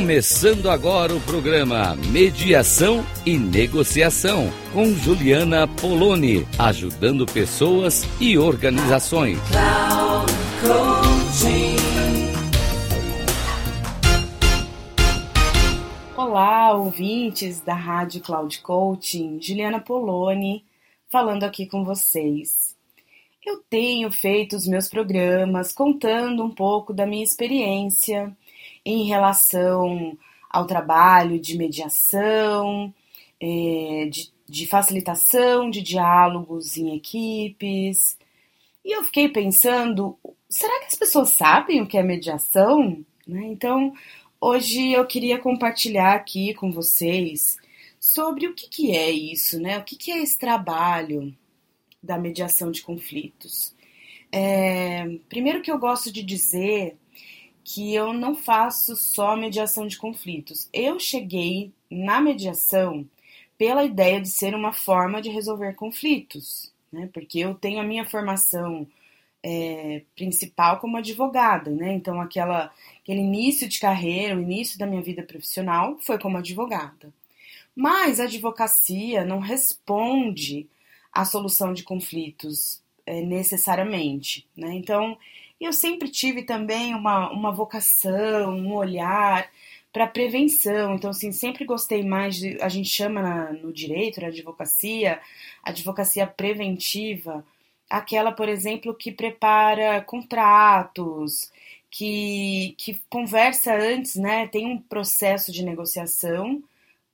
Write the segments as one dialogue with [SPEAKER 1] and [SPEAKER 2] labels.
[SPEAKER 1] Começando agora o programa Mediação e Negociação com Juliana Poloni, ajudando pessoas e organizações.
[SPEAKER 2] Olá, ouvintes da Rádio Cloud Coaching, Juliana Poloni falando aqui com vocês. Eu tenho feito os meus programas contando um pouco da minha experiência em relação ao trabalho de mediação, é, de, de facilitação de diálogos em equipes. E eu fiquei pensando, será que as pessoas sabem o que é mediação? Né? Então, hoje eu queria compartilhar aqui com vocês sobre o que, que é isso, né? O que, que é esse trabalho da mediação de conflitos. É, primeiro que eu gosto de dizer que eu não faço só mediação de conflitos. Eu cheguei na mediação pela ideia de ser uma forma de resolver conflitos, né? Porque eu tenho a minha formação é, principal como advogada, né? Então aquela aquele início de carreira, o início da minha vida profissional foi como advogada. Mas a advocacia não responde à solução de conflitos é, necessariamente, né? Então eu sempre tive também uma, uma vocação, um olhar para prevenção. Então, assim, sempre gostei mais de. A gente chama na, no direito, na advocacia, advocacia preventiva, aquela, por exemplo, que prepara contratos, que, que conversa antes, né? Tem um processo de negociação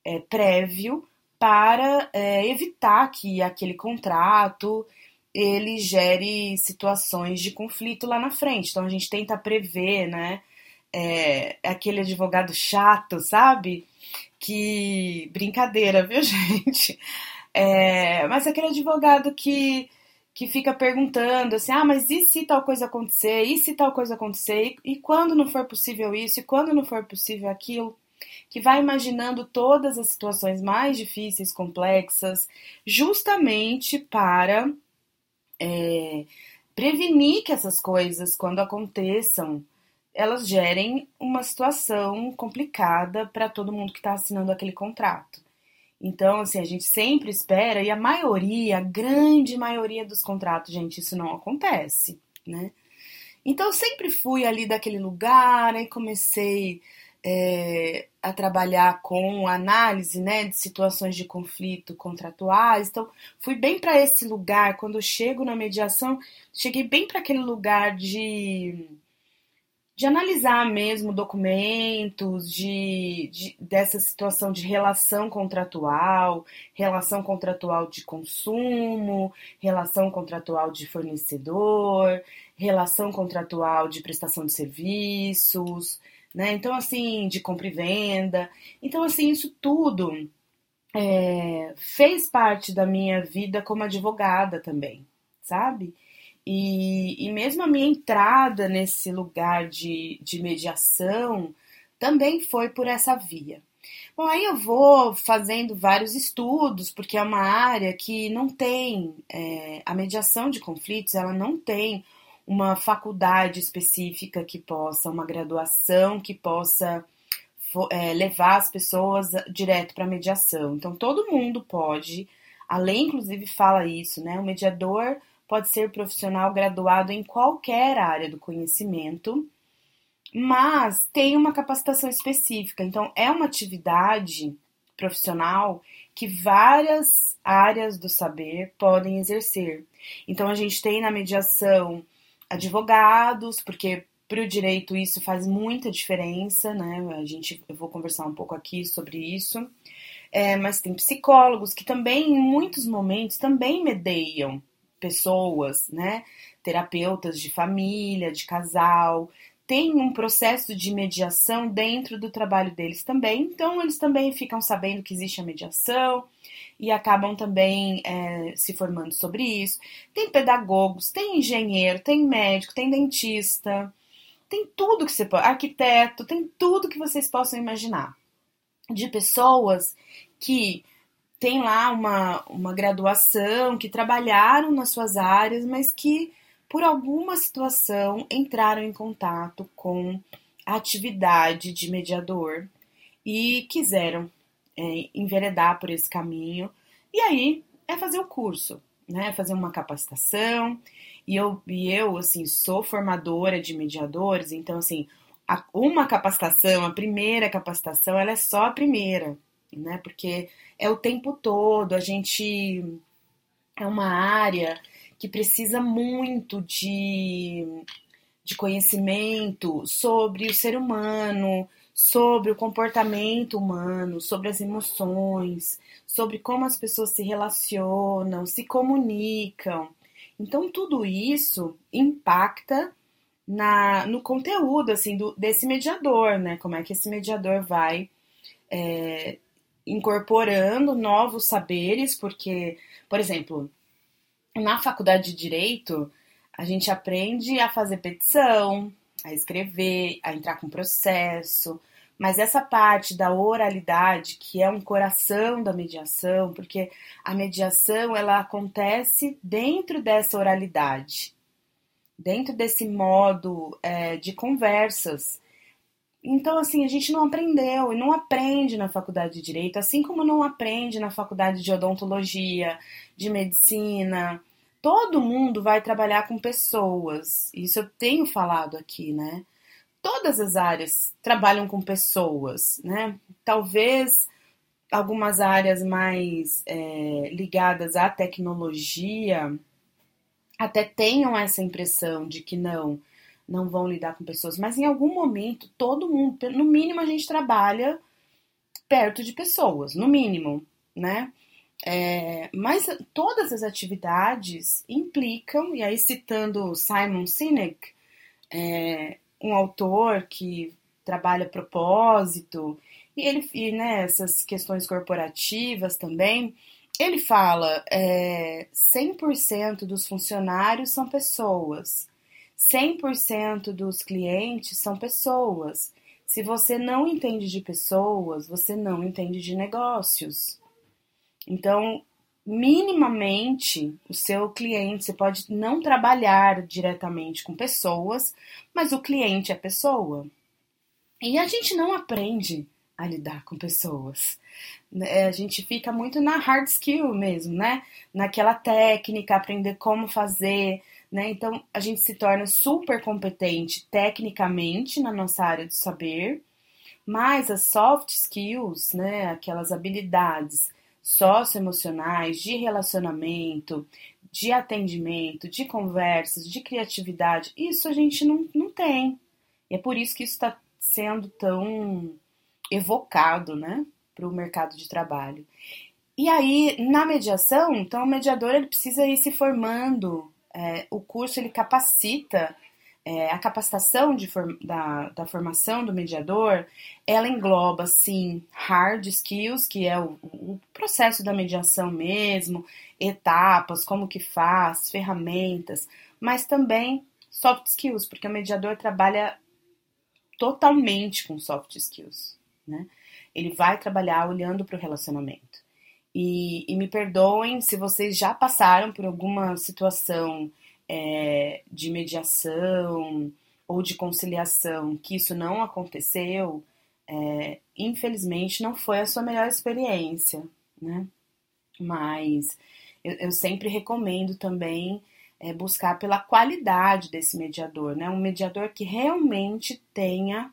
[SPEAKER 2] é, prévio para é, evitar que aquele contrato ele gere situações de conflito lá na frente. Então a gente tenta prever, né? É, aquele advogado chato, sabe? Que brincadeira, viu, gente? É, mas aquele advogado que que fica perguntando assim, ah, mas e se tal coisa acontecer? E se tal coisa acontecer? E, e quando não for possível isso? E quando não for possível aquilo? Que vai imaginando todas as situações mais difíceis, complexas, justamente para é, prevenir que essas coisas, quando aconteçam, elas gerem uma situação complicada para todo mundo que está assinando aquele contrato. Então, assim, a gente sempre espera, e a maioria, a grande maioria dos contratos, gente, isso não acontece, né? Então, eu sempre fui ali daquele lugar, aí comecei é, a trabalhar com análise né, de situações de conflito contratuais. Então, fui bem para esse lugar. Quando eu chego na mediação, cheguei bem para aquele lugar de, de analisar mesmo documentos, de, de, dessa situação de relação contratual, relação contratual de consumo, relação contratual de fornecedor, relação contratual de prestação de serviços né? Então, assim, de compra e venda. Então, assim, isso tudo é, fez parte da minha vida como advogada também, sabe? E, e mesmo a minha entrada nesse lugar de, de mediação também foi por essa via. Bom, aí eu vou fazendo vários estudos, porque é uma área que não tem, é, a mediação de conflitos, ela não tem uma faculdade específica que possa, uma graduação que possa é, levar as pessoas direto para a mediação. Então, todo mundo pode, a lei inclusive fala isso, né? O mediador pode ser profissional graduado em qualquer área do conhecimento, mas tem uma capacitação específica. Então, é uma atividade profissional que várias áreas do saber podem exercer. Então, a gente tem na mediação advogados, porque para o direito isso faz muita diferença, né? A gente, eu vou conversar um pouco aqui sobre isso. É, mas tem psicólogos que também, em muitos momentos, também medeiam pessoas, né? Terapeutas de família, de casal, tem um processo de mediação dentro do trabalho deles também, então eles também ficam sabendo que existe a mediação e acabam também é, se formando sobre isso. Tem pedagogos, tem engenheiro, tem médico, tem dentista, tem tudo que você pode, arquiteto, tem tudo que vocês possam imaginar. De pessoas que têm lá uma, uma graduação, que trabalharam nas suas áreas, mas que por alguma situação entraram em contato com atividade de mediador e quiseram é, enveredar por esse caminho. E aí é fazer o curso, né? Fazer uma capacitação. E eu, e eu assim, sou formadora de mediadores, então, assim, a, uma capacitação, a primeira capacitação, ela é só a primeira, né? Porque é o tempo todo, a gente é uma área que precisa muito de, de conhecimento sobre o ser humano, sobre o comportamento humano, sobre as emoções, sobre como as pessoas se relacionam, se comunicam. Então tudo isso impacta na, no conteúdo assim do, desse mediador, né? Como é que esse mediador vai é, incorporando novos saberes, porque, por exemplo, na faculdade de direito a gente aprende a fazer petição, a escrever, a entrar com processo, mas essa parte da oralidade, que é um coração da mediação, porque a mediação ela acontece dentro dessa oralidade, dentro desse modo é, de conversas. Então, assim, a gente não aprendeu e não aprende na faculdade de direito, assim como não aprende na faculdade de odontologia, de medicina. Todo mundo vai trabalhar com pessoas. Isso eu tenho falado aqui, né? todas as áreas trabalham com pessoas, né? Talvez algumas áreas mais é, ligadas à tecnologia até tenham essa impressão de que não, não vão lidar com pessoas, mas em algum momento todo mundo, no mínimo, a gente trabalha perto de pessoas, no mínimo, né? É, mas todas as atividades implicam, e aí citando Simon Sinek, é, um autor que trabalha propósito, e ele, e, né, essas questões corporativas também, ele fala é, 100% dos funcionários são pessoas, 100% dos clientes são pessoas. Se você não entende de pessoas, você não entende de negócios. Então, minimamente o seu cliente. Você pode não trabalhar diretamente com pessoas, mas o cliente é pessoa. E a gente não aprende a lidar com pessoas. É, a gente fica muito na hard skill mesmo, né? Naquela técnica, aprender como fazer, né? Então a gente se torna super competente tecnicamente na nossa área de saber, mas as soft skills, né? Aquelas habilidades socioemocionais, de relacionamento, de atendimento, de conversas, de criatividade, isso a gente não, não tem. E é por isso que isso está sendo tão evocado, né, para o mercado de trabalho. E aí, na mediação, então o mediador ele precisa ir se formando, é, o curso ele capacita é, a capacitação de, da, da, formação do mediador, ela engloba, sim, hard skills, que é o, o, processo da mediação mesmo, etapas, como que faz, ferramentas, mas também soft skills, porque o mediador trabalha totalmente com soft skills, né? Ele vai trabalhar olhando para o relacionamento. E, e me perdoem se vocês já passaram por alguma situação é, de mediação ou de conciliação, que isso não aconteceu, é, infelizmente não foi a sua melhor experiência, né? Mas eu, eu sempre recomendo também é, buscar pela qualidade desse mediador, né? Um mediador que realmente tenha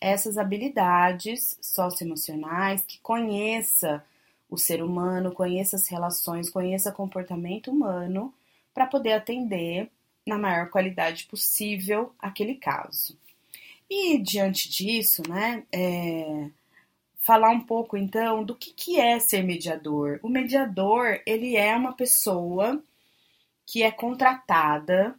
[SPEAKER 2] essas habilidades socioemocionais, que conheça o ser humano, conheça as relações, conheça comportamento humano para poder atender na maior qualidade possível aquele caso. E diante disso, né, é, falar um pouco então do que, que é ser mediador. O mediador ele é uma pessoa que é contratada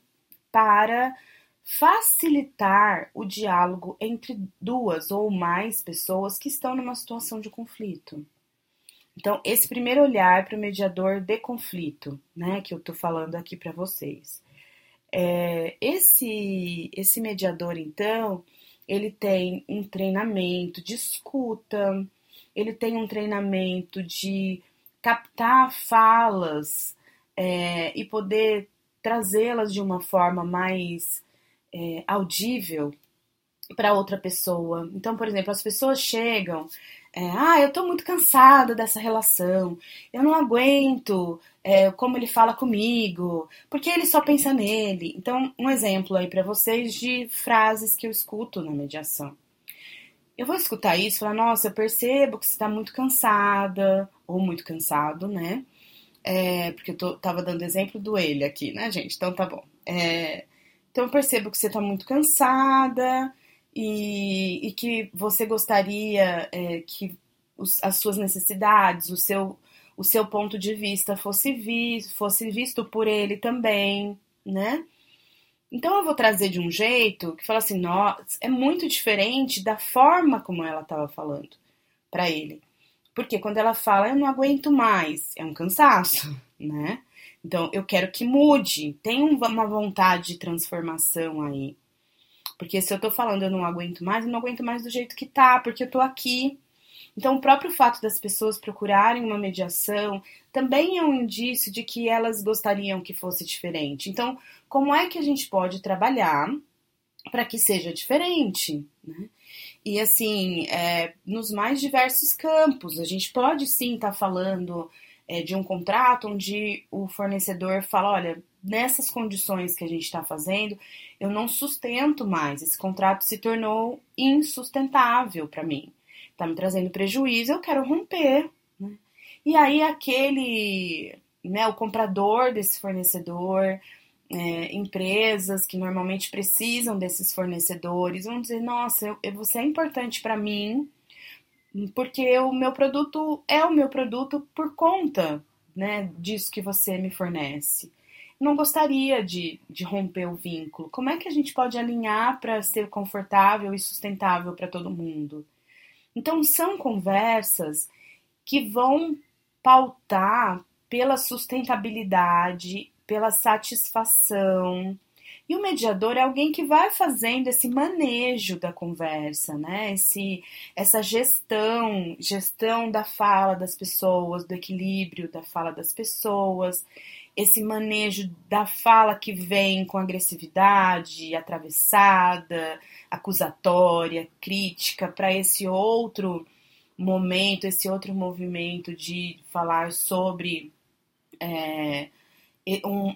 [SPEAKER 2] para facilitar o diálogo entre duas ou mais pessoas que estão numa situação de conflito. Então, esse primeiro olhar para o mediador de conflito, né, que eu estou falando aqui para vocês. É, esse, esse mediador, então, ele tem um treinamento de escuta, ele tem um treinamento de captar falas é, e poder trazê-las de uma forma mais é, audível para outra pessoa. Então, por exemplo, as pessoas chegam, é, ah, eu tô muito cansada dessa relação, eu não aguento é, como ele fala comigo, porque ele só pensa nele. Então, um exemplo aí para vocês de frases que eu escuto na mediação. Eu vou escutar isso e falar, nossa, eu percebo que você está muito cansada, ou muito cansado, né? É, porque eu tô, tava dando exemplo do ele aqui, né, gente? Então tá bom. É, então eu percebo que você está muito cansada e, e, que você gostaria é, que os, as suas necessidades, o seu, o seu ponto de vista fosse, vi, fosse visto por ele também, né? Então eu vou trazer de um jeito que fala assim, nossa, é muito diferente da forma como ela estava falando para ele. Porque quando ela fala, eu não aguento mais, é um cansaço, né? Então eu quero que mude, tem uma vontade de transformação aí. Porque se eu tô falando eu não aguento mais, eu não aguento mais do jeito que tá, porque eu tô aqui, então, o próprio fato das pessoas procurarem uma mediação também é um indício de que elas gostariam que fosse diferente. Então, como é que a gente pode trabalhar para que seja diferente? Né? E assim, é, nos mais diversos campos, a gente pode sim estar tá falando é, de um contrato onde o fornecedor fala: olha, nessas condições que a gente está fazendo, eu não sustento mais, esse contrato se tornou insustentável para mim tá me trazendo prejuízo, eu quero romper. E aí aquele, né, o comprador desse fornecedor, é, empresas que normalmente precisam desses fornecedores vão dizer, nossa, eu, você é importante para mim, porque o meu produto é o meu produto por conta né, disso que você me fornece. Não gostaria de, de romper o vínculo. Como é que a gente pode alinhar para ser confortável e sustentável para todo mundo? Então, são conversas que vão pautar pela sustentabilidade, pela satisfação. E o mediador é alguém que vai fazendo esse manejo da conversa, né? Esse, essa gestão, gestão da fala das pessoas, do equilíbrio da fala das pessoas, esse manejo da fala que vem com agressividade, atravessada, acusatória, crítica, para esse outro momento, esse outro movimento de falar sobre. É,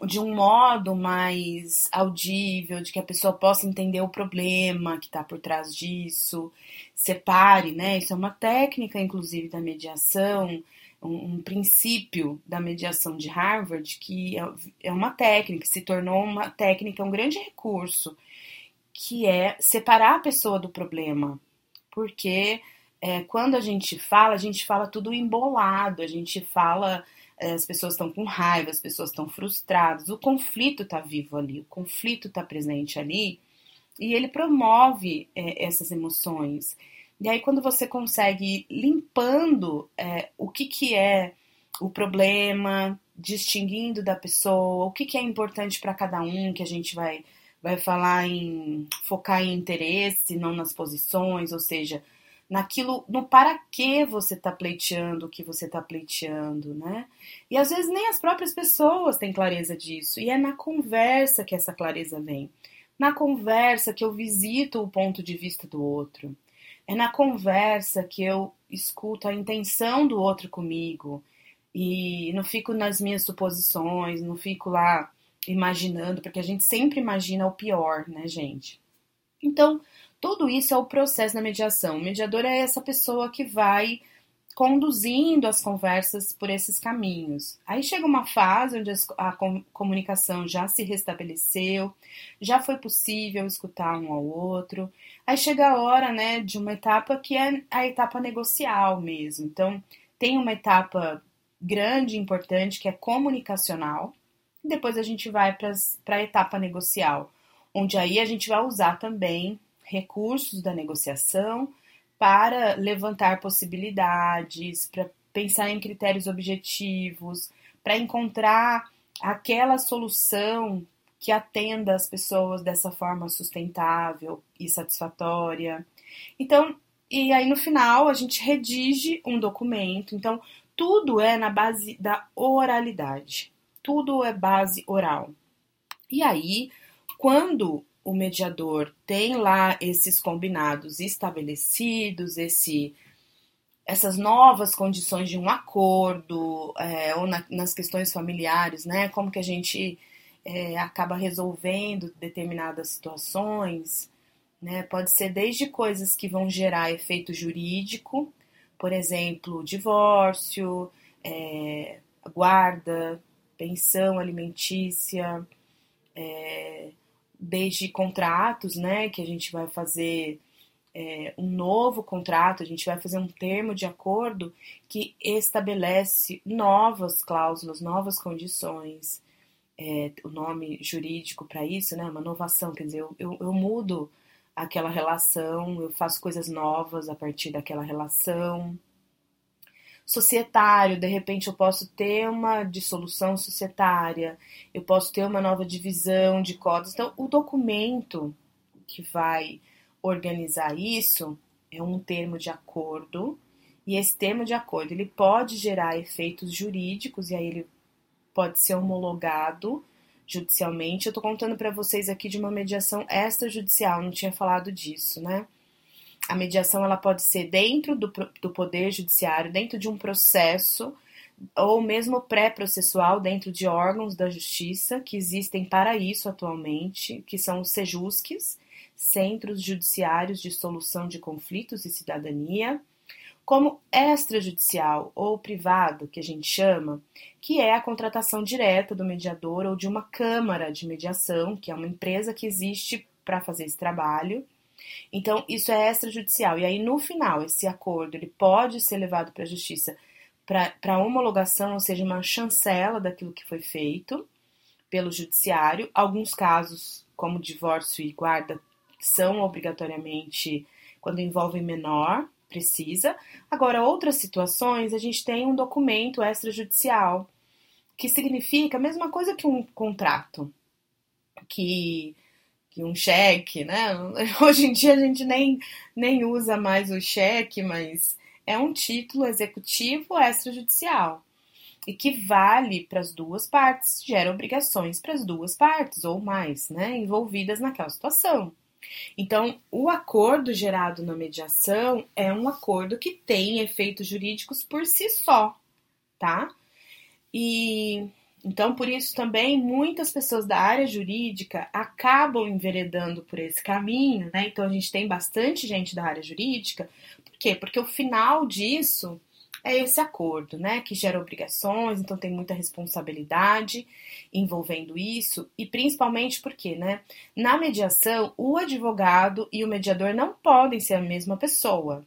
[SPEAKER 2] de um modo mais audível, de que a pessoa possa entender o problema que está por trás disso, separe, né? Isso é uma técnica, inclusive, da mediação, um, um, princípio da mediação de Harvard que é, é uma técnica, se tornou uma técnica, um grande recurso, que é separar a pessoa do problema. Porque é, quando a gente fala, a gente fala tudo embolado, a gente fala, as pessoas estão com raiva, as pessoas estão frustradas, o conflito está vivo ali, o conflito está presente ali, e ele promove é, essas emoções. E aí, quando você consegue ir limpando é, o que, que é o problema, distinguindo da pessoa, o que, que é importante para cada um, que a gente vai, vai falar em focar em interesse, não nas posições, ou seja, naquilo, no para que você está pleiteando o que você está pleiteando, né? E às vezes nem as próprias pessoas têm clareza disso, e é na conversa que essa clareza vem. Na conversa que eu visito o ponto de vista do outro. É na conversa que eu escuto a intenção do outro comigo e não fico nas minhas suposições, não fico lá imaginando, porque a gente sempre imagina o pior, né, gente? Então, tudo isso é o processo da mediação. O mediador é essa pessoa que vai conduzindo as conversas por esses caminhos. Aí chega uma fase onde a comunicação já se restabeleceu, já foi possível escutar um ao outro. Aí chega a hora, né, de uma etapa que é a etapa negocial mesmo. Então, tem uma etapa grande, importante, que é comunicacional. Depois a gente vai para a etapa negocial, onde aí a gente vai usar também recursos da negociação para levantar possibilidades, para pensar em critérios objetivos, para encontrar aquela solução que atenda as pessoas dessa forma sustentável e satisfatória. Então, e aí no final a gente redige um documento. Então, tudo é na base da oralidade. Tudo é base oral. E aí, quando o mediador tem lá esses combinados estabelecidos, esse, essas novas condições de um acordo, é, ou na, nas questões familiares, né? Como que a gente é, acaba resolvendo determinadas situações, né? Pode ser desde coisas que vão gerar efeito jurídico, por exemplo, divórcio, é, guarda, pensão alimentícia, é, desde contratos, né, que a gente vai fazer é, um novo contrato, a gente vai fazer um termo de acordo que estabelece novas cláusulas, novas condições. É, o nome jurídico para isso, né, uma inovação, quer dizer, eu, eu, eu mudo aquela relação, eu faço coisas novas a partir daquela relação societário, de repente eu posso ter uma dissolução societária, eu posso ter uma nova divisão de cotas. Então, o documento que vai organizar isso é um termo de acordo, e esse termo de acordo ele pode gerar efeitos jurídicos e aí ele pode ser homologado judicialmente. Eu estou contando para vocês aqui de uma mediação extrajudicial, não tinha falado disso, né? A mediação ela pode ser dentro do, do poder judiciário, dentro de um processo ou mesmo pré-processual dentro de órgãos da justiça que existem para isso atualmente, que são os SEJUSCs, Centros Judiciários de Solução de Conflitos e Cidadania, como extrajudicial ou privado, que a gente chama, que é a contratação direta do mediador ou de uma câmara de mediação, que é uma empresa que existe para fazer esse trabalho então, isso é extrajudicial. E aí, no final, esse acordo ele pode ser levado para a justiça para homologação, ou seja, uma chancela daquilo que foi feito pelo judiciário. Alguns casos, como divórcio e guarda, são obrigatoriamente quando envolvem menor, precisa. Agora, outras situações, a gente tem um documento extrajudicial, que significa a mesma coisa que um contrato, que que um cheque, né? Hoje em dia a gente nem, nem usa mais o cheque, mas é um título executivo extrajudicial e que vale para as duas partes, gera obrigações para as duas partes ou mais, né, envolvidas naquela situação. Então, o acordo gerado na mediação é um acordo que tem efeitos jurídicos por si só, tá? E então, por isso também muitas pessoas da área jurídica acabam enveredando por esse caminho, né? Então a gente tem bastante gente da área jurídica. Por quê? Porque o final disso é esse acordo, né? Que gera obrigações, então tem muita responsabilidade envolvendo isso, e principalmente porque, né? Na mediação, o advogado e o mediador não podem ser a mesma pessoa,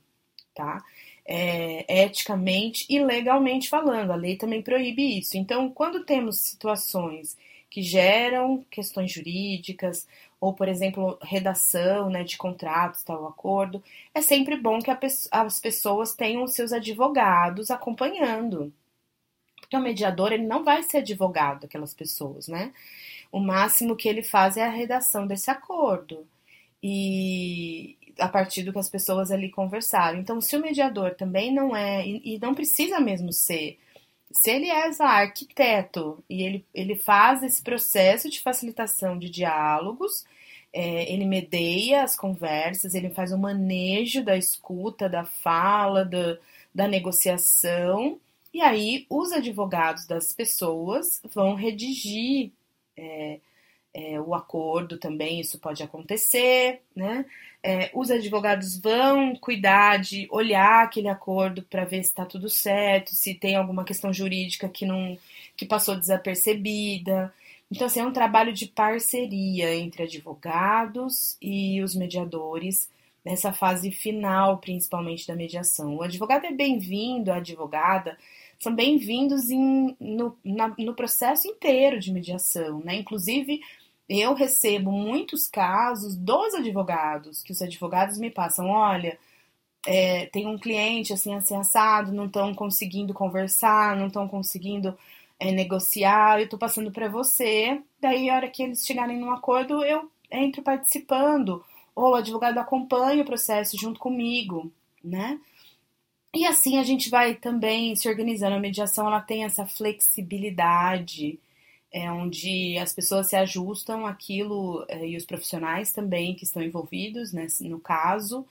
[SPEAKER 2] tá? É, eticamente e legalmente falando. A lei também proíbe isso. Então, quando temos situações que geram questões jurídicas, ou, por exemplo, redação né, de contratos, tal acordo, é sempre bom que as pessoas tenham seus advogados acompanhando. Porque o mediador ele não vai ser advogado daquelas pessoas, né? O máximo que ele faz é a redação desse acordo. E, a partir do que as pessoas ali conversaram. Então, se o mediador também não é, e, e não precisa mesmo ser, se ele é arquiteto e ele, ele faz esse processo de facilitação de diálogos, é, ele medeia as conversas, ele faz o manejo da escuta, da fala, do, da negociação, e aí os advogados das pessoas vão redigir. É, é, o acordo também, isso pode acontecer, né? É, os advogados vão cuidar de olhar aquele acordo para ver se está tudo certo, se tem alguma questão jurídica que não que passou desapercebida. Então, assim, é um trabalho de parceria entre advogados e os mediadores nessa fase final, principalmente da mediação. O advogado é bem-vindo, a advogada são bem-vindos no, no processo inteiro de mediação, né? Inclusive eu recebo muitos casos dos advogados, que os advogados me passam, olha, é, tem um cliente assim, assim não estão conseguindo conversar, não estão conseguindo é, negociar, eu estou passando para você, daí a hora que eles chegarem num acordo, eu entro participando, ou o advogado acompanha o processo junto comigo, né? E assim a gente vai também se organizando. A mediação ela tem essa flexibilidade é onde as pessoas se ajustam aquilo é, e os profissionais também que estão envolvidos né, no caso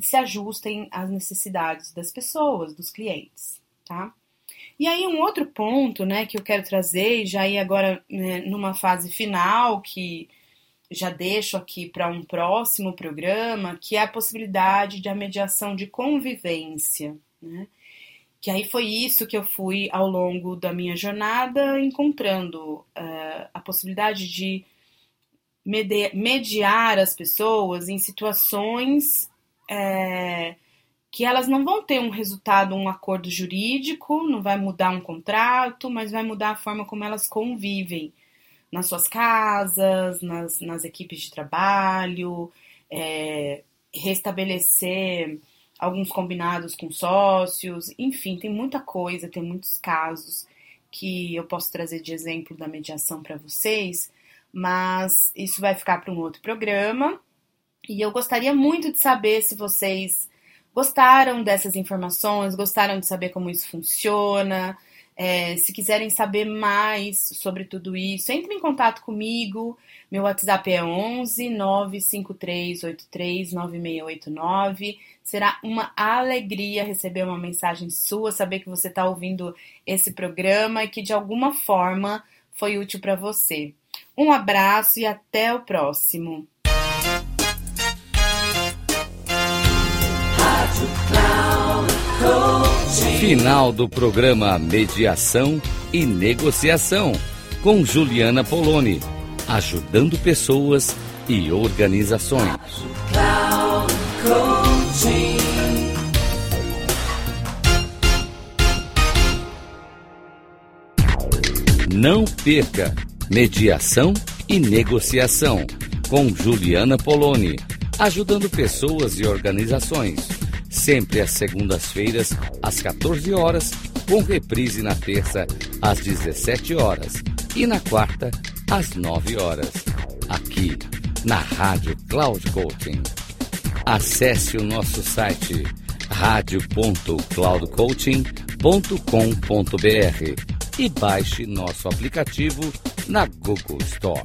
[SPEAKER 2] se ajustem às necessidades das pessoas, dos clientes, tá? E aí um outro ponto, né, que eu quero trazer, já ir agora né, numa fase final que já deixo aqui para um próximo programa, que é a possibilidade de a mediação de convivência, né? Que aí foi isso que eu fui ao longo da minha jornada encontrando uh, a possibilidade de mediar as pessoas em situações é, que elas não vão ter um resultado, um acordo jurídico, não vai mudar um contrato, mas vai mudar a forma como elas convivem nas suas casas, nas, nas equipes de trabalho, é, restabelecer alguns combinados com sócios, enfim, tem muita coisa, tem muitos casos que eu posso trazer de exemplo da mediação para vocês, mas isso vai ficar para um outro programa. E eu gostaria muito de saber se vocês gostaram dessas informações, gostaram de saber como isso funciona. É, se quiserem saber mais sobre tudo isso, entre em contato comigo. Meu WhatsApp é 11 95383 9689. Será uma alegria receber uma mensagem sua, saber que você está ouvindo esse programa e que de alguma forma foi útil para você. Um abraço e até o próximo.
[SPEAKER 1] Final do programa Mediação e Negociação com Juliana Poloni, ajudando pessoas e organizações. Não perca Mediação e Negociação com Juliana Poloni, ajudando pessoas e organizações sempre às segundas-feiras, às 14 horas, com reprise na terça, às 17 horas e na quarta, às 9 horas, aqui na Rádio Cloud Coaching. Acesse o nosso site radio.cloudcoaching.com.br e baixe nosso aplicativo na Google Store.